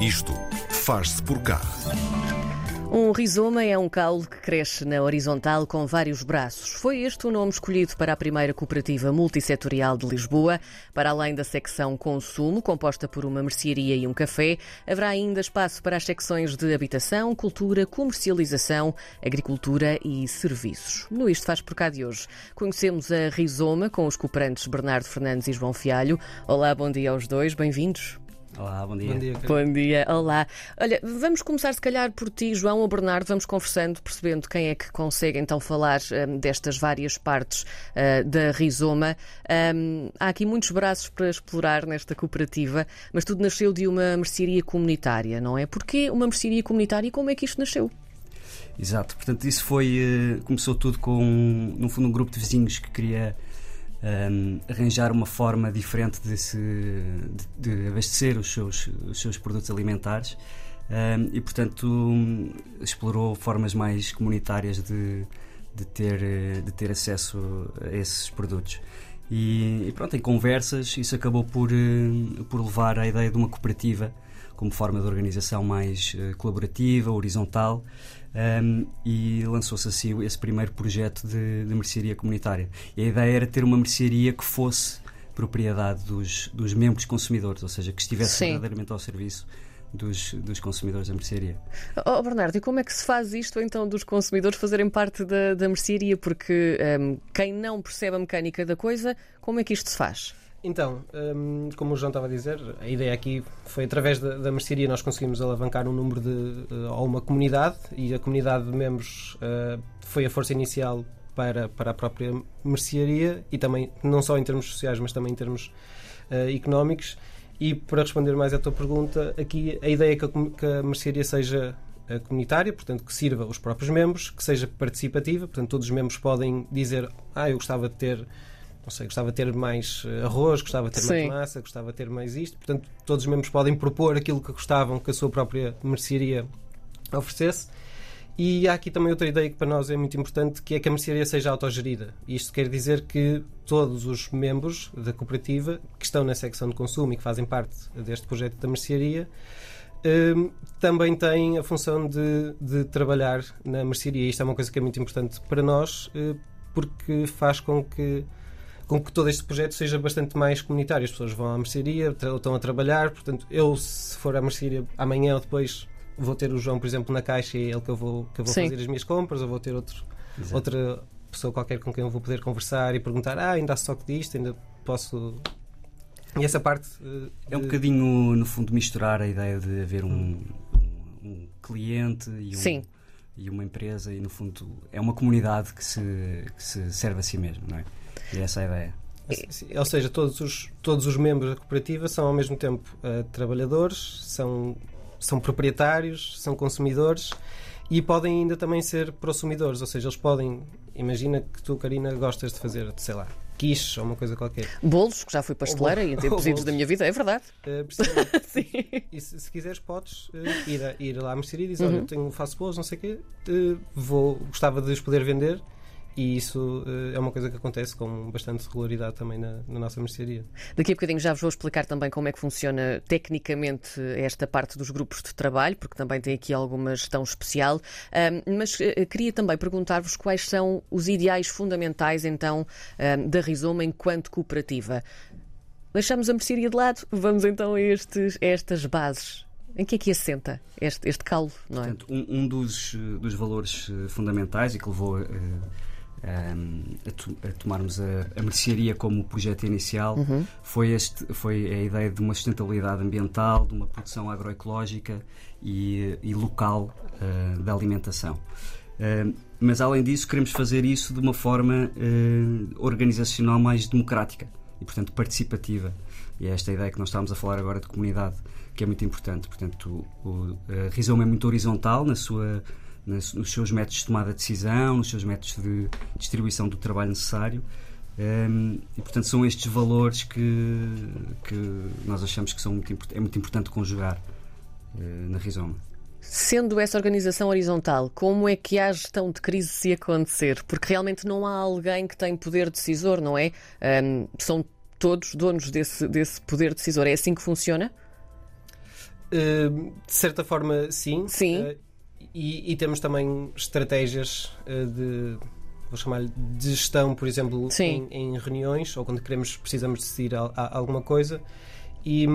Isto faz-se por cá. Um rizoma é um caule que cresce na horizontal com vários braços. Foi este o nome escolhido para a primeira cooperativa multissetorial de Lisboa. Para além da secção consumo, composta por uma mercearia e um café, haverá ainda espaço para as secções de habitação, cultura, comercialização, agricultura e serviços. No Isto Faz Por Cá de hoje, conhecemos a Rizoma com os cooperantes Bernardo Fernandes e João Fialho. Olá, bom dia aos dois, bem-vindos. Olá, bom dia. Bom dia. Bom dia, olá. Olha, vamos começar se calhar por ti, João ou Bernardo, vamos conversando, percebendo quem é que consegue então falar um, destas várias partes uh, da rizoma. Um, há aqui muitos braços para explorar nesta cooperativa, mas tudo nasceu de uma mercearia comunitária, não é? Porquê uma mercearia comunitária e como é que isto nasceu? Exato, portanto, isso foi. Uh, começou tudo com, no fundo, um grupo de vizinhos que queria um, arranjar uma forma diferente de, se, de, de abastecer os seus, os seus produtos alimentares um, e, portanto, explorou formas mais comunitárias de, de, ter, de ter acesso a esses produtos. E, e pronto, em conversas, isso acabou por, por levar à ideia de uma cooperativa como forma de organização mais uh, colaborativa, horizontal, um, e lançou-se assim esse primeiro projeto de, de mercearia comunitária. E a ideia era ter uma mercearia que fosse propriedade dos, dos membros consumidores, ou seja, que estivesse Sim. verdadeiramente ao serviço dos, dos, consumidores da mercearia. Oh, Bernardo, e como é que se faz isto então dos consumidores fazerem parte da, da mercearia? Porque um, quem não percebe a mecânica da coisa, como é que isto se faz? Então, um, como o João estava a dizer, a ideia aqui foi através da, da mercearia nós conseguimos alavancar um número de uh, a uma comunidade e a comunidade de membros uh, foi a força inicial para, para a própria mercearia e também não só em termos sociais, mas também em termos uh, económicos. E para responder mais à tua pergunta, aqui a ideia é que a, que a mercearia seja comunitária, portanto que sirva os próprios membros, que seja participativa, portanto todos os membros podem dizer, ah, eu gostava de ter não sei, gostava de ter mais eh, arroz, gostava de ter Sim. mais massa, gostava de ter mais isto. Portanto, todos os membros podem propor aquilo que gostavam que a sua própria mercearia oferecesse. E há aqui também outra ideia que para nós é muito importante, que é que a mercearia seja autogerida. Isto quer dizer que todos os membros da cooperativa que estão na secção de consumo e que fazem parte deste projeto da mercearia um, também têm a função de, de, trabalhar na mercearia. Isto é uma coisa que é muito importante para nós, uh, porque faz com que com que todo este projeto seja bastante mais comunitário. As pessoas vão à mercearia, estão a trabalhar, portanto, eu, se for à mercearia amanhã ou depois, vou ter o João, por exemplo, na caixa e é ele que eu vou, que eu vou fazer as minhas compras, ou vou ter outro, outra pessoa qualquer com quem eu vou poder conversar e perguntar: ah, ainda há estoque disto, ainda posso. E essa parte. De... É um bocadinho, no fundo, misturar a ideia de haver um, um, um cliente e um. Sim e uma empresa e no fundo é uma comunidade que se, que se serve a si mesmo, não é? E essa é a ideia. Ou seja, todos os, todos os membros da cooperativa são ao mesmo tempo uh, trabalhadores, são, são proprietários, são consumidores e podem ainda também ser prosumidores, ou seja, eles podem, imagina que tu, Karina, gostas de fazer, sei lá, quiche ou uma coisa qualquer. Bolos, que já fui pasteleira e em tempos idos da minha vida, é verdade. Uh, Sim. E se, se, quiseres, podes uh, ir, a, ir lá à mercearia e dizer: uhum. Olha, eu tenho, faço bolos, não sei o quê, uh, vou, gostava de os poder vender e isso uh, é uma coisa que acontece com bastante regularidade também na, na, nossa mercearia. Daqui a bocadinho já vos vou explicar também como é que funciona tecnicamente esta parte dos grupos de trabalho, porque também tem aqui alguma gestão especial. mas uh, queria também perguntar-vos quais são os ideais fundamentais, então, da Rizoma enquanto cooperativa. Deixamos a mercearia de lado, vamos então a, estes, a estas bases. Em que é que assenta este, este calo? Não é? Portanto, um, um dos, dos valores eh, fundamentais e que levou uh, um, a, a, tomarmos a, a mercearia como projeto inicial uhum. foi, este, foi a ideia de uma sustentabilidade ambiental, de uma produção agroecológica e, e local uh, da alimentação. Uh, mas além disso, queremos fazer isso de uma forma uh, organizacional mais democrática e, portanto, participativa. E é esta ideia que nós estamos a falar agora de comunidade, que é muito importante. Portanto, o, o Rizoma é muito horizontal na sua nos seus métodos de tomada de decisão, nos seus métodos de distribuição do trabalho necessário. Um, e portanto são estes valores que, que nós achamos que são muito, é muito importante conjugar uh, na Rizoma. Sendo essa organização horizontal, como é que há gestão de crise se acontecer? Porque realmente não há alguém que tem poder decisor, não é? Um, são todos donos desse, desse poder decisor. É assim que funciona? Uh, de certa forma, sim. Sim. Uh, e, e, temos também estratégias uh, de vou chamar de gestão, por exemplo, em, em, reuniões ou quando queremos precisamos decidir a, a, alguma coisa e,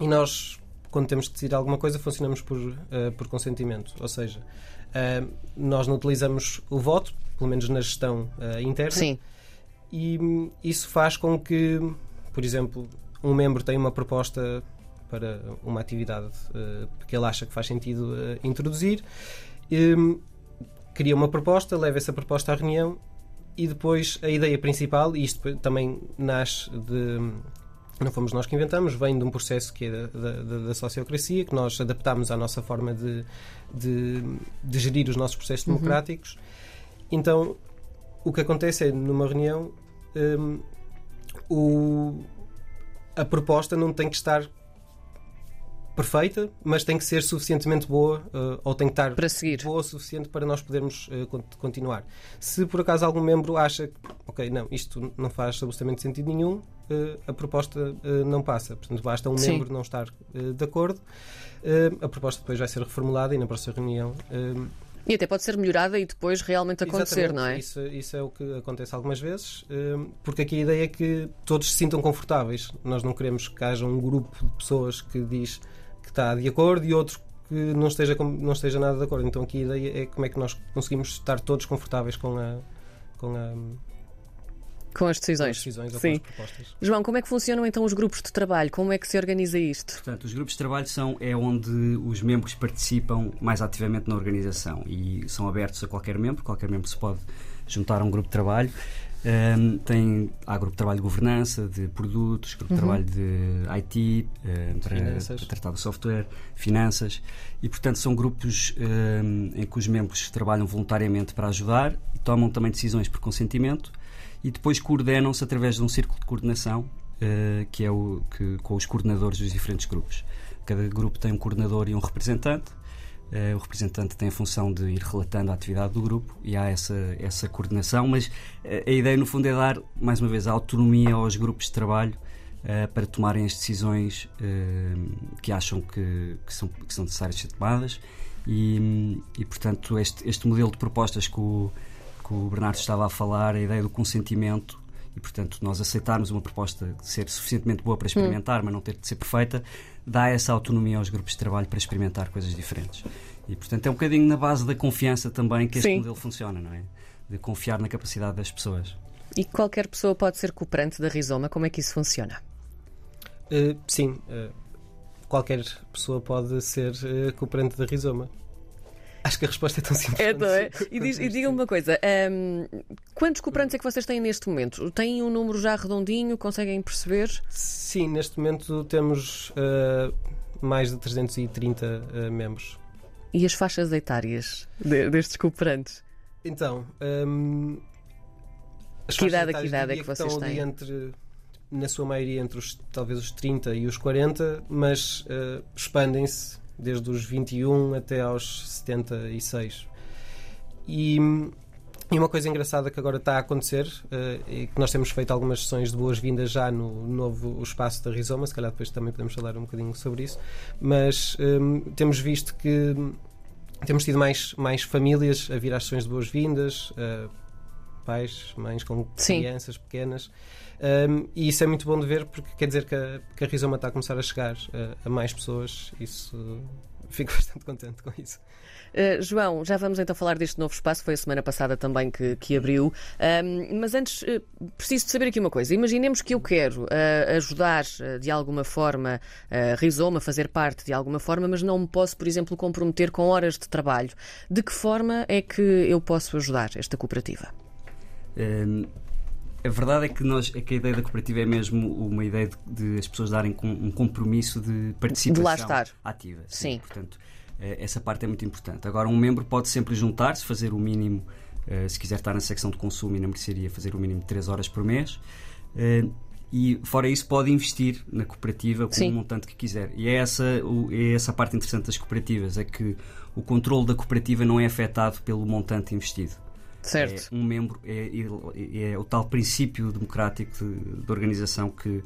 e, nós quando temos que decidir alguma coisa funcionamos por, por consentimento, ou seja, nós não utilizamos o voto, pelo menos na gestão interna. Sim. E isso faz com que, por exemplo, um membro tenha uma proposta para uma atividade uh, que ele acha que faz sentido uh, introduzir. Um, cria uma proposta, leva essa proposta à reunião e depois a ideia principal, e isto também nasce de. Não fomos nós que inventamos, vem de um processo que é da, da, da sociocracia, que nós adaptamos à nossa forma de, de, de gerir os nossos processos uhum. democráticos. Então, o que acontece é, numa reunião, um, o, a proposta não tem que estar perfeita, mas tem que ser suficientemente boa uh, ou tem que estar para seguir. boa o suficiente para nós podermos uh, continuar. Se por acaso algum membro acha que, ok, não, isto não faz absolutamente sentido nenhum, uh, a proposta não passa. Portanto, basta um Sim. membro não estar de acordo, a proposta depois vai ser reformulada e na próxima reunião. E até pode ser melhorada e depois realmente acontecer, Exatamente. não é? Isso, isso, é o que acontece algumas vezes, porque aqui a ideia é que todos se sintam confortáveis. Nós não queremos que haja um grupo de pessoas que diz que está de acordo e outro que não esteja, não esteja nada de acordo. Então aqui a ideia é como é que nós conseguimos estar todos confortáveis com a. Com a com as decisões. Com as decisões Sim. ou com as propostas. João, como é que funcionam então os grupos de trabalho? Como é que se organiza isto? Portanto, os grupos de trabalho são é onde os membros participam mais ativamente na organização e são abertos a qualquer membro, qualquer membro se pode juntar a um grupo de trabalho. Um, tem, há grupo de trabalho de governança, de produtos, grupo de uhum. trabalho de IT, um, para, para, tratar do software, finanças, e portanto são grupos um, em que os membros trabalham voluntariamente para ajudar e tomam também decisões por consentimento e depois coordenam-se através de um círculo de coordenação uh, que é o que com os coordenadores dos diferentes grupos. Cada grupo tem um coordenador e um representante Uh, o representante tem a função de ir relatando a atividade do grupo e há essa, essa coordenação, mas uh, a ideia, no fundo, é dar, mais uma vez, a autonomia aos grupos de trabalho uh, para tomarem as decisões que acham que, que, são, que são necessárias ser tomadas. E, e portanto, este, este modelo de propostas que o, que o Bernardo estava a falar, a ideia do consentimento e, portanto, nós aceitarmos uma proposta de ser suficientemente boa para experimentar, hum. mas não ter de ser perfeita, dá essa autonomia aos grupos de trabalho para experimentar coisas diferentes. E, portanto, é um bocadinho na base da confiança também que este Sim. modelo funciona, não é? De confiar na capacidade das pessoas. E qualquer pessoa pode ser cooperante da Rizoma? Como é que isso funciona? Uh, sim, uh, qualquer pessoa pode ser uh, cooperante da Rizoma. Acho que a resposta é tão simples. É, não é? E, diz, e diga-me uma coisa: um, quantos cooperantes é que vocês têm neste momento? Têm um número já redondinho? Conseguem perceber? Sim, neste momento temos uh, mais de 330 uh, membros. E as faixas etárias de, destes cooperantes? Então, um, as que idade, que idade é que vocês estão têm? Entre, na sua maioria entre os, talvez os 30 e os 40, mas uh, expandem-se desde os 21 até aos 76. E, e uma coisa engraçada que agora está a acontecer uh, é que nós temos feito algumas sessões de boas-vindas já no novo espaço da Rizoma, se calhar depois também podemos falar um bocadinho sobre isso, mas um, eh, temos visto que temos tido mais, mais famílias a vir às sessões de boas-vindas, uh, pais, mães com Sim. crianças pequenas. Um, e isso é muito bom de ver porque quer dizer que a, que a Rizoma está a começar a chegar a, a mais pessoas. Isso fico bastante contente com isso. Uh, João, já vamos então falar deste novo espaço, foi a semana passada também que, que abriu. Um, mas antes, uh, preciso de saber aqui uma coisa. Imaginemos que eu quero uh, ajudar de alguma forma a Rizoma, fazer parte de alguma forma, mas não me posso, por exemplo, comprometer com horas de trabalho. De que forma é que eu posso ajudar esta cooperativa? Um a verdade é que, nós, é que a ideia da cooperativa é mesmo uma ideia de, de as pessoas darem com, um compromisso de participação de ativa. Sim. sim. Portanto, eh, essa parte é muito importante. Agora, um membro pode sempre juntar-se, fazer o mínimo, eh, se quiser estar na secção de consumo e na mercearia, fazer o mínimo de 3 horas por mês. Eh, e fora isso pode investir na cooperativa com Sim. o montante que quiser. E é essa, é essa a parte interessante das cooperativas, é que o controle da cooperativa não é afetado pelo montante investido. Certo. É um membro, é, é, é o tal princípio democrático de, de organização que,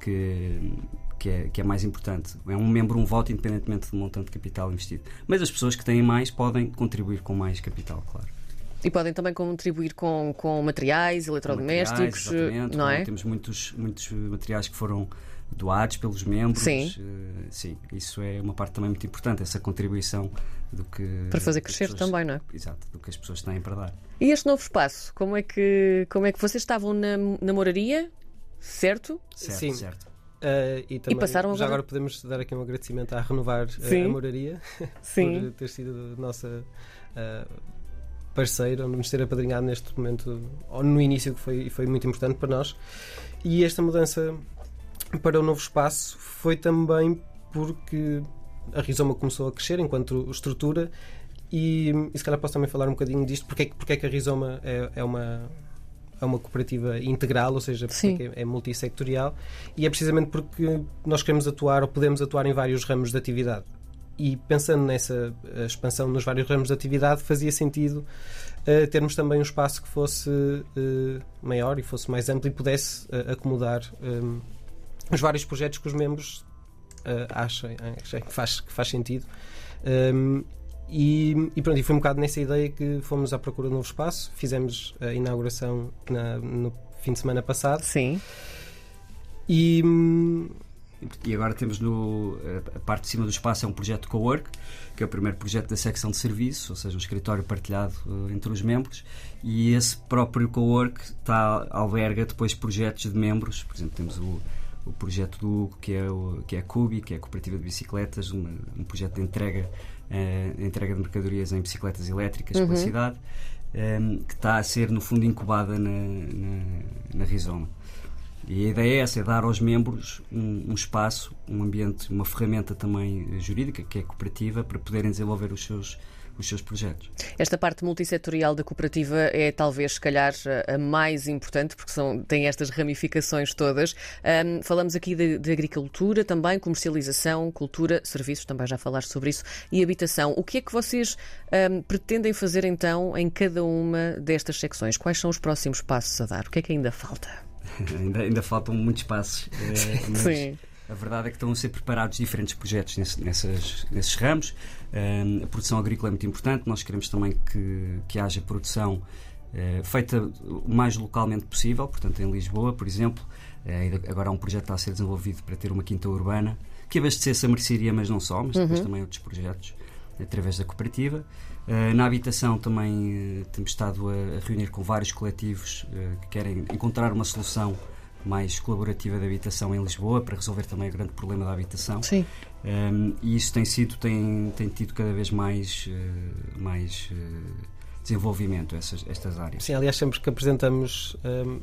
que, que é, que é mais importante. É um membro, um voto, independentemente do montante de capital investido. Mas as pessoas que têm mais podem contribuir com mais capital, claro. E podem também contribuir com, com materiais, eletrodomésticos, materiais, não é? Temos muitos, muitos materiais que foram doados pelos membros. Sim. Eh, sim, isso é uma parte também muito importante, essa contribuição do que. Para fazer crescer pessoas- também, não é? Exato, do que as pessoas têm para dar. E este novo espaço, como é que, como é que vocês estavam na, na moraria, certo? Certo, Sim. certo. Uh, e também, passaram já agora- agora podemos dar aqui um agradecimento à Renovar uh, Sim. a Moraria Sim. por ter sido a nossa uh, parceira, nos ter apadrinhado neste momento, ou no início, que foi, foi muito importante para nós. E esta mudança para o novo espaço foi também porque a Rizoma começou a crescer enquanto estrutura e, e se calhar posso também falar um bocadinho disto, porque é, que- porque é que a Rizoma é, é uma é uma cooperativa integral, ou seja, é, é multissectorial e é precisamente porque nós queremos atuar ou podemos atuar em vários ramos de atividade. E pensando nessa expansão nos vários ramos de atividade, fazia sentido eh, termos também um espaço que fosse eh, maior e fosse mais amplo e pudesse eh, acomodar eh, os vários projetos que os membros eh, achem, achem que, faz, que faz sentido. Um, e, e pronto, e foi um bocado nessa ideia que fomos à procura de novo espaço. Fizemos a inauguração na- no fim de semana passado Sim. e E agora temos no, a parte de cima do espaço é um projeto de co-work, que é o primeiro projeto da secção de serviço, ou seja, um escritório partilhado eh, entre os membros, e esse próprio co-work está, alberga depois projetos de membros, por exemplo, temos o, o projeto do Hugo, que é, o, que é a Cubi, que é a Cooperativa de Bicicletas, uma- um projeto de entrega, eh, entrega de mercadorias em bicicletas elétricas pela cidade, eh, que está a ser, no fundo, incubada na, na, na Rizoma. E a ideia é essa, é dar aos membros um, um espaço, um ambiente, uma ferramenta também jurídica, que é cooperativa, para poderem desenvolver os seus, os seus projetos. Esta parte multissetorial da cooperativa é talvez, se calhar, a mais importante, porque são, tem estas ramificações todas. Ahm, falamos aqui de, de agricultura também, comercialização, cultura, serviços, também já falaste sobre isso, e habitação. O que é que vocês ahm, pretendem fazer então em cada uma destas secções? Quais são os próximos passos a dar? O que é que ainda falta? ainda, ainda faltam muitos passos, eh, mas Sim. A verdade é que estão a ser preparados diferentes projetos nesse- nessas- nesses ramos. Eh, a produção agrícola é muito importante, nós queremos também que, que haja produção eh, feita o mais localmente possível, portanto, em Lisboa, por exemplo. Eh, agora há um projeto que está a ser desenvolvido para ter uma quinta urbana que abastecesse a mercearia, mas não só, mas depois também outros projetos através da cooperativa. Eh, na habitação também eh, temos estado a, a reunir com vários coletivos eh, que querem encontrar uma solução mais colaborativa de habitação em Lisboa para resolver também o grande problema da habitação. Sim. Um, e isso tem sido tem, tem tido cada vez mais eh, mais eh, desenvolvimento essas estas áreas sim, aliás, sempre que apresentamos hum,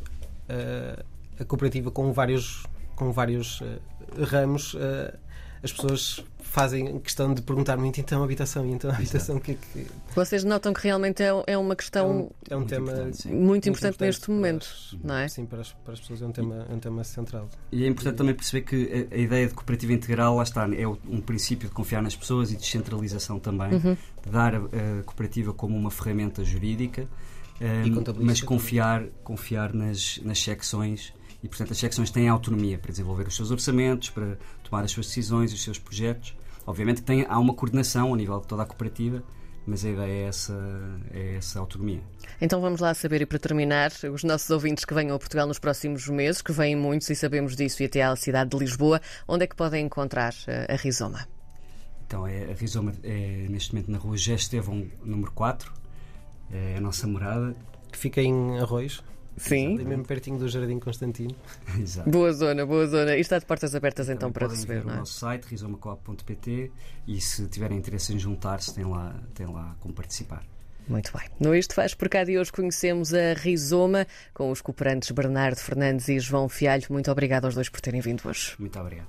a, a cooperativa com vários, com vários eh, ramos, eh, as pessoas fazem questão de perguntar muito então a habitação e então a habitação que é que Vocês notam que realmente é, é uma é questão um, é um muito tema importante, sim. muito importante neste para momento, as- não é? Sim, para as, para as pessoas é um tema, é um tema central. e é importante também perceber que a, a ideia de cooperativa integral lá está é um princípio de confiar nas pessoas e descentralização também Uhum. de dar a, a cooperativa como uma ferramenta jurídica um, E contabilística mas confiar confiar nas nas secções e portanto as secções têm autonomia para desenvolver os seus orçamentos para tomar as suas decisões os seus projetos obviamente que tem, há uma coordenação a nível de toda a cooperativa mas a ideia é essa, é essa autonomia. Então vamos lá saber, e para terminar, os nossos ouvintes que venham a Portugal nos próximos meses, que vêm muitos e sabemos disso, e até à cidade de Lisboa, onde é que podem encontrar eh, a Rizoma? Então, é, a Rizoma é neste momento na rua Gé Estevão, número 4, é a nossa morada. Que fica em Arroz, Sim. ali mesmo pertinho do Jardim Constantino. Exato. Boa zona, boa zona. E está de portas abertas então Também para receber, não o é? nosso site, rizomacoop.pt e se tiverem interesse em juntar-se, tem lá, tem lá como participar. Muito bem. No Isto Faz por cá de hoje conhecemos a Rizoma com os cooperantes Bernardo Fernandes e João Fialho. Muito obrigado aos dois por terem vindo hoje. Muito obrigado.